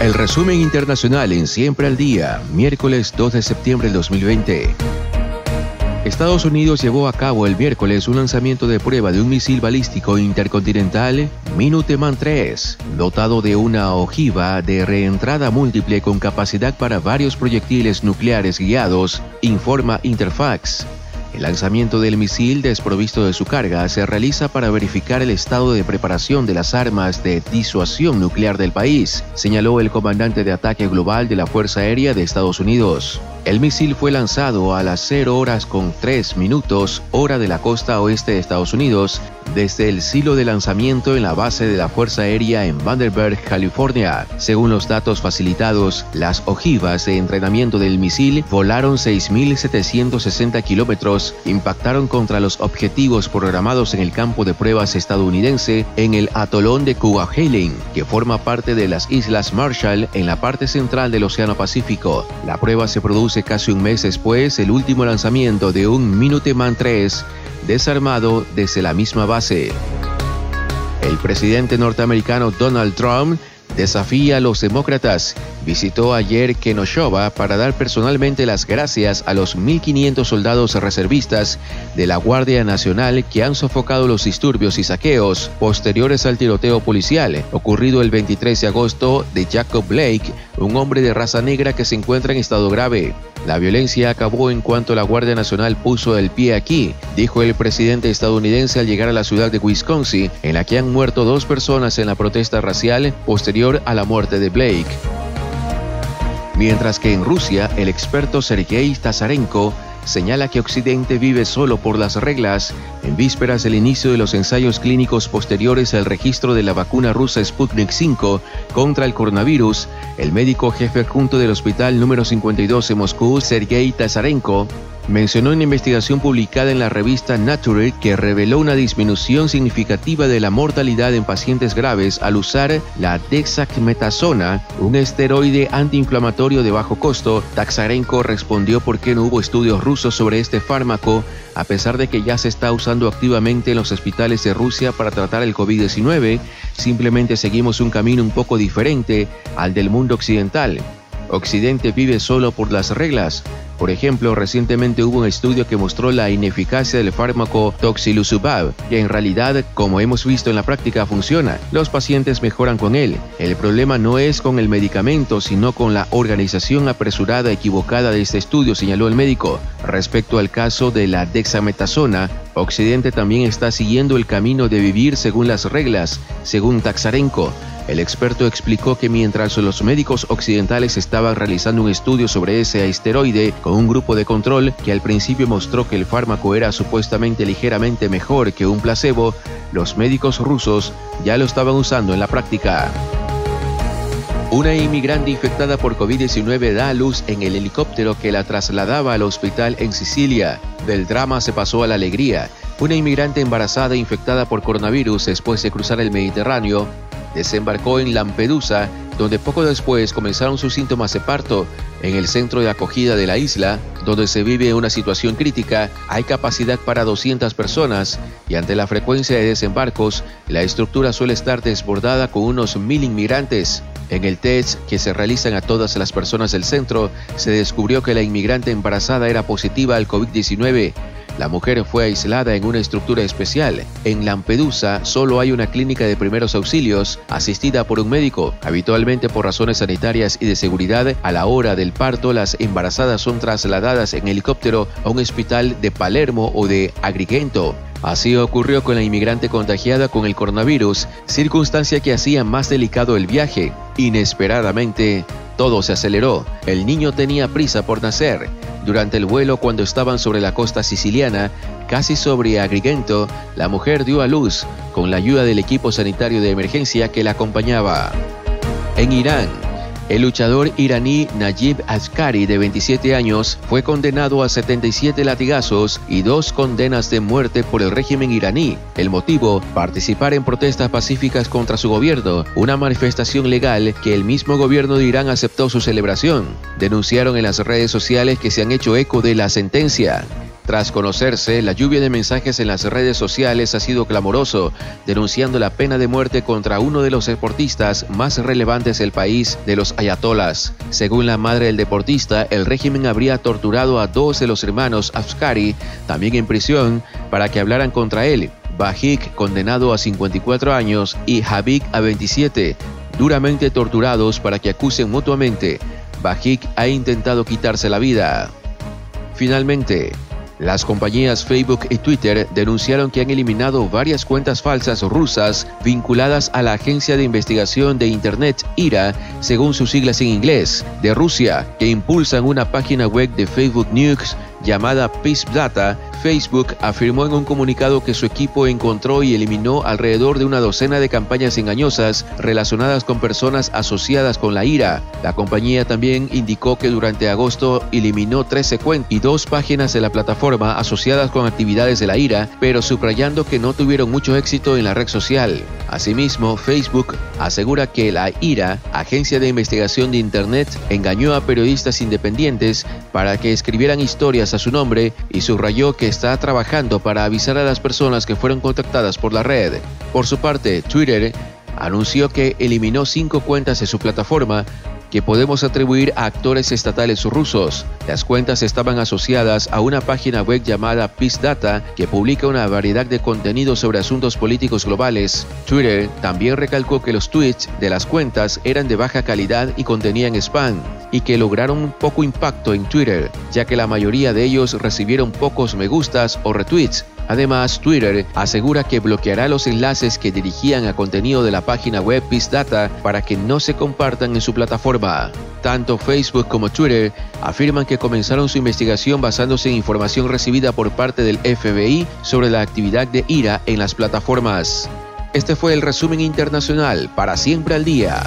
El resumen internacional en Siempre al Día, miércoles 2 de septiembre del 2020. Estados Unidos llevó a cabo el miércoles un lanzamiento de prueba de un misil balístico intercontinental Minuteman 3, dotado de una ojiva de reentrada múltiple con capacidad para varios proyectiles nucleares guiados, informa Interfax. El lanzamiento del misil desprovisto de su carga se realiza para verificar el estado de preparación de las armas de disuasión nuclear del país, señaló el comandante de ataque global de la Fuerza Aérea de Estados Unidos. El misil fue lanzado a las 0 horas con 3 minutos hora de la costa oeste de Estados Unidos desde el silo de lanzamiento en la base de la Fuerza Aérea en Vandenberg, California. Según los datos facilitados, las ojivas de entrenamiento del misil volaron 6.760 kilómetros, impactaron contra los objetivos programados en el campo de pruebas estadounidense en el atolón de Kwajalein, que forma parte de las Islas Marshall en la parte central del Océano Pacífico. La prueba se produce casi un mes después el último lanzamiento de un Minuteman 3 desarmado desde la misma base. El presidente norteamericano Donald Trump desafía a los demócratas. Visitó ayer Kenosha para dar personalmente las gracias a los 1.500 soldados reservistas de la Guardia Nacional que han sofocado los disturbios y saqueos posteriores al tiroteo policial ocurrido el 23 de agosto de Jacob Blake, un hombre de raza negra que se encuentra en estado grave. La violencia acabó en cuanto la Guardia Nacional puso el pie aquí, dijo el presidente estadounidense al llegar a la ciudad de Wisconsin, en la que han muerto dos personas en la protesta racial posterior a la muerte de Blake. Mientras que en Rusia, el experto Sergei Tazarenko señala que Occidente vive solo por las reglas. En vísperas del inicio de los ensayos clínicos posteriores al registro de la vacuna rusa Sputnik V contra el coronavirus, el médico jefe adjunto del hospital número 52 en Moscú, Sergei Tazarenko, mencionó una investigación publicada en la revista Nature que reveló una disminución significativa de la mortalidad en pacientes graves al usar la dexametasona, un esteroide antiinflamatorio de bajo costo. Taxarenko respondió por qué no hubo estudios rusos sobre este fármaco, a pesar de que ya se está usando activamente en los hospitales de Rusia para tratar el COVID-19, simplemente seguimos un camino un poco diferente al del mundo occidental. Occidente vive solo por las reglas. Por ejemplo, recientemente hubo un estudio que mostró la ineficacia del fármaco Toxilusubab, que en realidad, como hemos visto en la práctica, funciona. Los pacientes mejoran con él. El problema no es con el medicamento, sino con la organización apresurada equivocada de este estudio, señaló el médico. Respecto al caso de la dexametasona, Occidente también está siguiendo el camino de vivir según las reglas, según Taxarenko. El experto explicó que mientras los médicos occidentales estaban realizando un estudio sobre ese esteroide con un grupo de control que al principio mostró que el fármaco era supuestamente ligeramente mejor que un placebo, los médicos rusos ya lo estaban usando en la práctica. Una inmigrante infectada por COVID-19 da a luz en el helicóptero que la trasladaba al hospital en Sicilia. Del drama se pasó a la alegría. Una inmigrante embarazada infectada por coronavirus después de cruzar el Mediterráneo desembarcó en Lampedusa, donde poco después comenzaron sus síntomas de parto. En el centro de acogida de la isla, donde se vive una situación crítica, hay capacidad para 200 personas y ante la frecuencia de desembarcos, la estructura suele estar desbordada con unos mil inmigrantes. En el test que se realizan a todas las personas del centro, se descubrió que la inmigrante embarazada era positiva al COVID-19 la mujer fue aislada en una estructura especial. En Lampedusa solo hay una clínica de primeros auxilios asistida por un médico. Habitualmente por razones sanitarias y de seguridad, a la hora del parto las embarazadas son trasladadas en helicóptero a un hospital de Palermo o de Agrigento. Así ocurrió con la inmigrante contagiada con el coronavirus, circunstancia que hacía más delicado el viaje. Inesperadamente, todo se aceleró. El niño tenía prisa por nacer. Durante el vuelo, cuando estaban sobre la costa siciliana, casi sobre Agrigento, la mujer dio a luz con la ayuda del equipo sanitario de emergencia que la acompañaba. En Irán, el luchador iraní Najib Askari, de 27 años, fue condenado a 77 latigazos y dos condenas de muerte por el régimen iraní. El motivo, participar en protestas pacíficas contra su gobierno, una manifestación legal que el mismo gobierno de Irán aceptó su celebración. Denunciaron en las redes sociales que se han hecho eco de la sentencia. Tras conocerse, la lluvia de mensajes en las redes sociales ha sido clamoroso, denunciando la pena de muerte contra uno de los deportistas más relevantes del país, de los ayatolas. Según la madre del deportista, el régimen habría torturado a dos de los hermanos Afskari, también en prisión, para que hablaran contra él. Bajik, condenado a 54 años, y Habik a 27, duramente torturados para que acusen mutuamente. Bajik ha intentado quitarse la vida. Finalmente, las compañías Facebook y Twitter denunciaron que han eliminado varias cuentas falsas rusas vinculadas a la Agencia de Investigación de Internet IRA, según sus siglas en inglés, de Rusia, que impulsan una página web de Facebook News llamada Peace Data, Facebook afirmó en un comunicado que su equipo encontró y eliminó alrededor de una docena de campañas engañosas relacionadas con personas asociadas con la IRA. La compañía también indicó que durante agosto eliminó 13 cuentas y dos páginas de la plataforma asociadas con actividades de la IRA, pero subrayando que no tuvieron mucho éxito en la red social. Asimismo, Facebook asegura que la IRA, Agencia de Investigación de Internet, engañó a periodistas independientes para que escribieran historias su nombre y subrayó que está trabajando para avisar a las personas que fueron contactadas por la red. Por su parte, Twitter anunció que eliminó cinco cuentas de su plataforma que podemos atribuir a actores estatales rusos. Las cuentas estaban asociadas a una página web llamada Peace Data que publica una variedad de contenidos sobre asuntos políticos globales. Twitter también recalcó que los tweets de las cuentas eran de baja calidad y contenían spam y que lograron poco impacto en Twitter, ya que la mayoría de ellos recibieron pocos me gustas o retweets Además, Twitter asegura que bloqueará los enlaces que dirigían a contenido de la página web Peace Data para que no se compartan en su plataforma. Tanto Facebook como Twitter afirman que comenzaron su investigación basándose en información recibida por parte del FBI sobre la actividad de IRA en las plataformas. Este fue el resumen internacional para siempre al día.